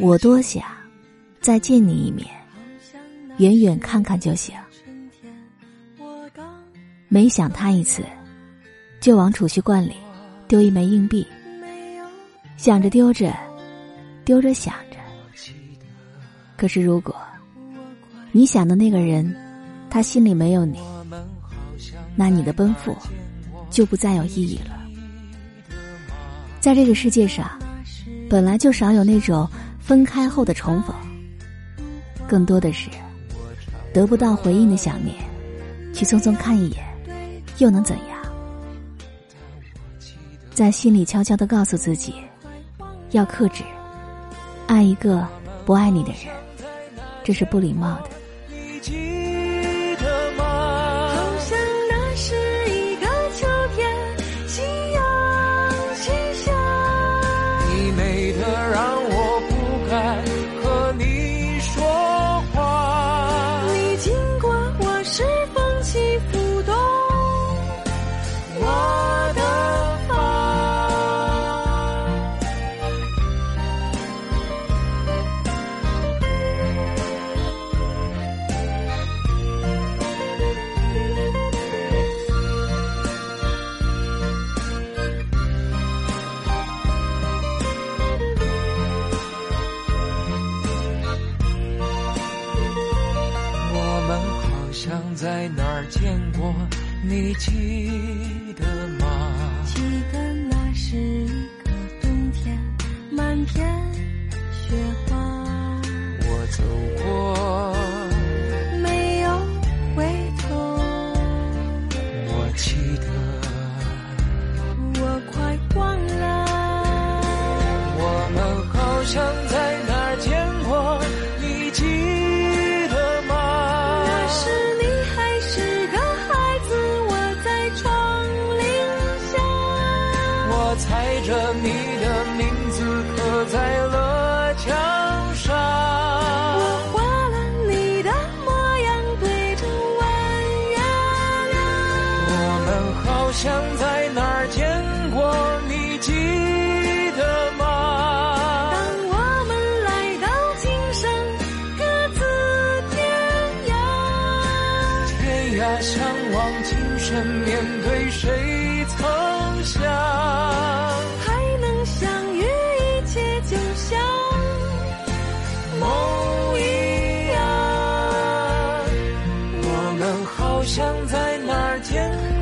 我多想再见你一面，远远看看就行。每想他一次，就往储蓄罐里丢一枚硬币，想着丢着，丢着想着。可是如果你想的那个人，他心里没有你，那你的奔赴就不再有意义了。在这个世界上，本来就少有那种分开后的重逢，更多的是得不到回应的想念，去匆匆看一眼，又能怎样？在心里悄悄的告诉自己，要克制，爱一个不爱你的人，这是不礼貌的。在哪儿见过？你记得吗？记得那是一个冬天，满天雪花。我走过，没有回头。我记得，我快忘了。我们好像我猜着你的名字刻在了墙上，我画了你的模样对着弯月亮。我们好像在哪儿见过，你记得吗？当我们来到今生各自天涯，天涯相望，今生面对谁？想在哪儿见？